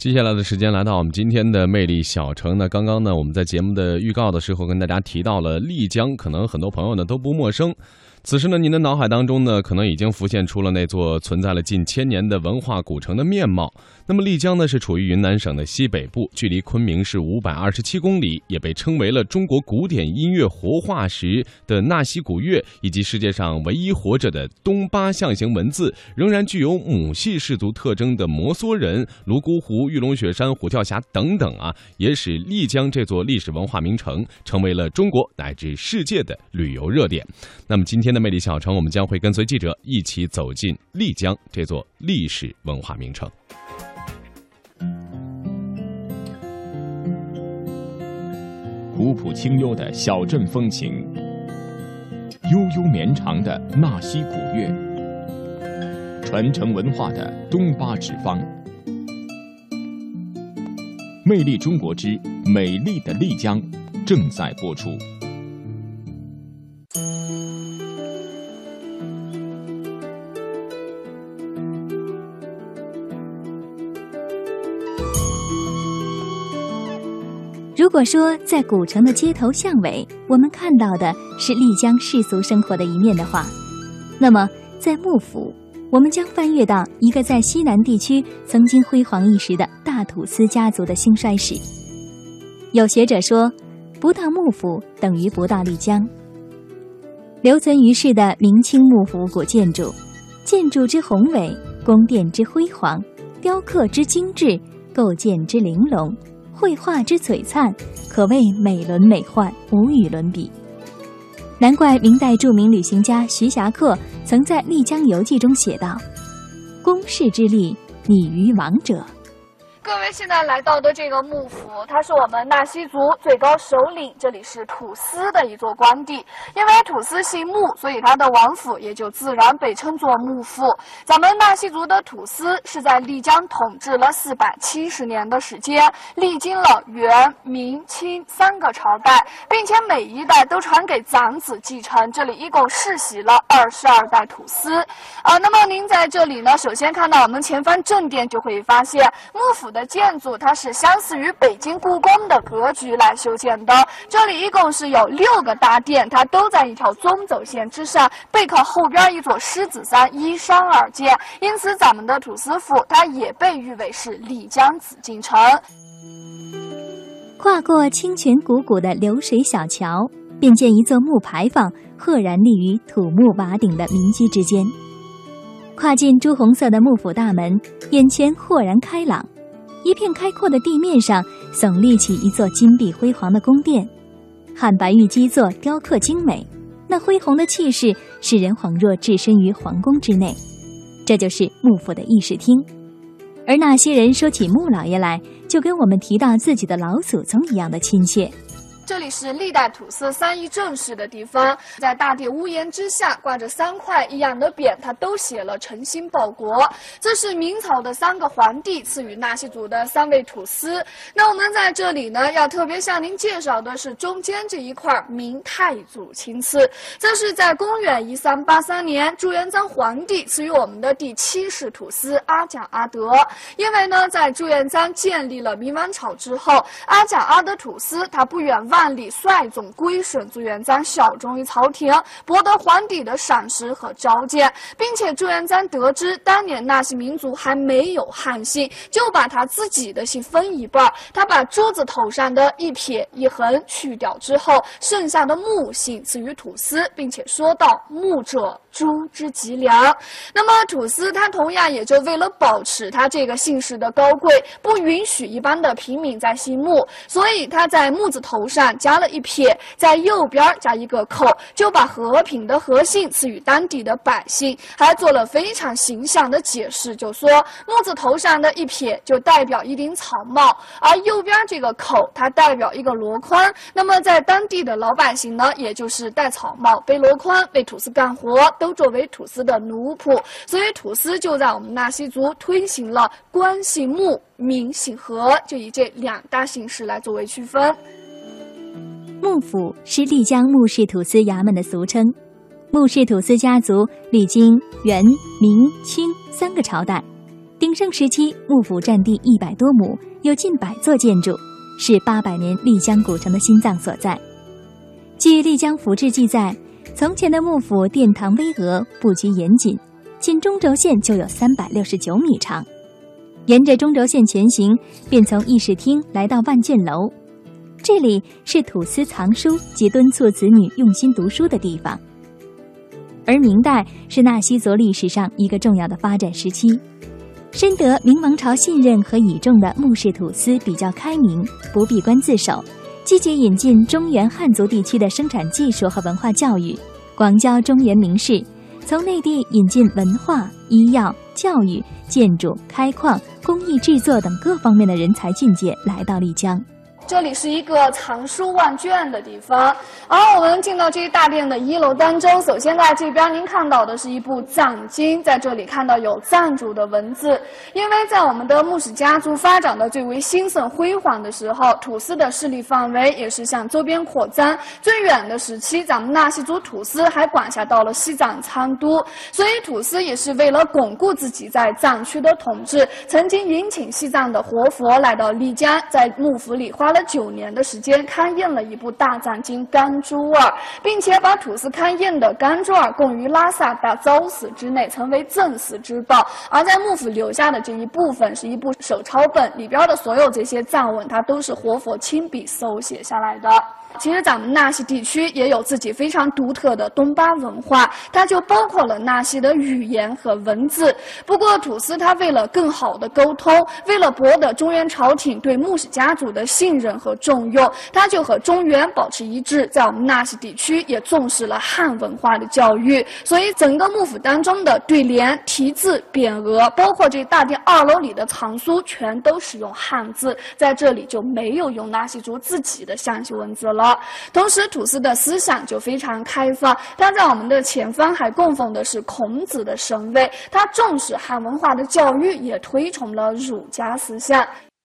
接下来的时间来到我们今天的魅力小城呢。刚刚呢，我们在节目的预告的时候跟大家提到了丽江，可能很多朋友呢都不陌生。此时呢，您的脑海当中呢，可能已经浮现出了那座存在了近千年的文化古城的面貌。那么丽江呢，是处于云南省的西北部，距离昆明是五百二十七公里，也被称为了中国古典音乐活化石的纳西古乐，以及世界上唯一活着的东巴象形文字，仍然具有母系氏族特征的摩梭人、泸沽湖、玉龙雪山、虎跳峡等等啊，也使丽江这座历史文化名城成为了中国乃至世界的旅游热点。那么今天。的魅力小城，我们将会跟随记者一起走进丽江这座历史文化名城。古朴清幽的小镇风情，悠悠绵长的纳西古乐，传承文化的东巴纸坊，魅力中国之美丽的丽江正在播出。如果说在古城的街头巷尾，我们看到的是丽江世俗生活的一面的话，那么在幕府，我们将翻阅到一个在西南地区曾经辉煌一时的大土司家族的兴衰史。有学者说，不到幕府等于不到丽江。留存于世的明清幕府古建筑，建筑之宏伟，宫殿之辉煌，雕刻之精致，构建之玲珑。绘画之璀璨，可谓美轮美奂，无与伦比。难怪明代著名旅行家徐霞客曾在《丽江游记》中写道：“宫室之丽，拟于王者。”各位现在来到的这个幕府，它是我们纳西族最高首领，这里是土司的一座官邸。因为土司姓穆，所以他的王府也就自然被称作穆府。咱们纳西族的土司是在丽江统治了四百七十年的时间，历经了元、明、清三个朝代，并且每一代都传给长子继承。这里一共世袭了二十二代土司。啊，那么您在这里呢，首先看到我们前方正殿，就会发现幕府。的建筑它是相似于北京故宫的格局来修建的。这里一共是有六个大殿，它都在一条中轴线之上，背靠后边一座狮子山，依山而建。因此，咱们的土司府它也被誉为是丽江紫禁城。跨过清泉汩汩的流水小桥，便见一座木牌坊赫然立于土木瓦顶的民居之间。跨进朱红色的幕府大门，眼前豁然开朗。一片开阔的地面上，耸立起一座金碧辉煌的宫殿，汉白玉基座雕刻精美，那恢宏的气势使人恍若置身于皇宫之内。这就是幕府的议事厅，而那些人说起穆老爷来，就跟我们提到自己的老祖宗一样的亲切。这里是历代土司三议正式的地方，在大殿屋檐之下挂着三块一样的匾，它都写了“诚心报国”。这是明朝的三个皇帝赐予纳西族的三位土司。那我们在这里呢，要特别向您介绍的是中间这一块明太祖亲赐。这是在公元一三八三年，朱元璋皇帝赐予我们的第七世土司阿贾阿德。因为呢，在朱元璋建立了明王朝之后，阿贾阿德土司他不远万。万里率众归顺朱元璋，效忠于朝廷，博得皇帝的赏识和召见，并且朱元璋得知当年纳西民族还没有汉姓，就把他自己的姓分一半，他把桌子头上的一撇一横去掉之后，剩下的木姓赐予土司，并且说道：“木者。”猪之脊梁，那么土司他同样也就为了保持他这个姓氏的高贵，不允许一般的平民在姓穆，所以他在木字头上加了一撇，在右边加一个口，就把和平的和姓赐予当地的百姓，还做了非常形象的解释，就说木字头上的一撇就代表一顶草帽，而右边这个口它代表一个箩筐，那么在当地的老百姓呢，也就是戴草帽、背箩筐为土司干活。都作为土司的奴仆，所以土司就在我们纳西族推行了官姓木、民姓和，就以这两大形式来作为区分。幕府是丽江木氏土司衙门的俗称，木氏土司家族历经元、明、清三个朝代，鼎盛时期，幕府占地一百多亩，有近百座建筑，是八百年丽江古城的心脏所在。据《丽江府志》记载，从前的幕府殿堂巍峨，布局严谨，仅中轴线就有三百六十九米长。沿着中轴线前行，便从议事厅来到万卷楼，这里是土司藏书及敦促子女用心读书的地方。而明代是纳西族历史上一个重要的发展时期，深得明王朝信任和倚重的穆氏土司比较开明，不闭关自守，积极引进中原汉族地区的生产技术和文化教育，广交中原名士，从内地引进文化、医药、教育、建筑、开矿、工艺制作等各方面的人才俊杰来到丽江。这里是一个藏书万卷的地方，而我们进到这一大殿的一楼当中，首先在这边您看到的是一部藏经，在这里看到有藏族的文字。因为在我们的穆氏家族发展的最为兴盛辉煌的时候，土司的势力范围也是向周边扩张。最远的时期，咱们纳西族土司还管辖到了西藏昌都，所以土司也是为了巩固自己在藏区的统治，曾经迎请西藏的活佛来到丽江，在幕府里花了。九年的时间勘验了一部大藏经《甘珠尔》，并且把吐司勘验的《甘珠尔》供于拉萨大昭寺之内，成为正寺之宝。而在幕府留下的这一部分是一部手抄本，里边的所有这些藏文，它都是活佛亲笔手写下来的。其实咱们纳西地区也有自己非常独特的东巴文化，它就包括了纳西的语言和文字。不过土司他为了更好的沟通，为了博得中原朝廷对穆氏家族的信任和重用，他就和中原保持一致，在我们纳西地区也重视了汉文化的教育。所以整个幕府当中的对联、题字、匾额，包括这大殿二楼里的藏书，全都使用汉字，在这里就没有用纳西族自己的象形文字了了。同时，吐司的思想就非常开放。他在我们的前方还供奉的是孔子的神位。他重视汉文化的教育，也推崇了儒家思想。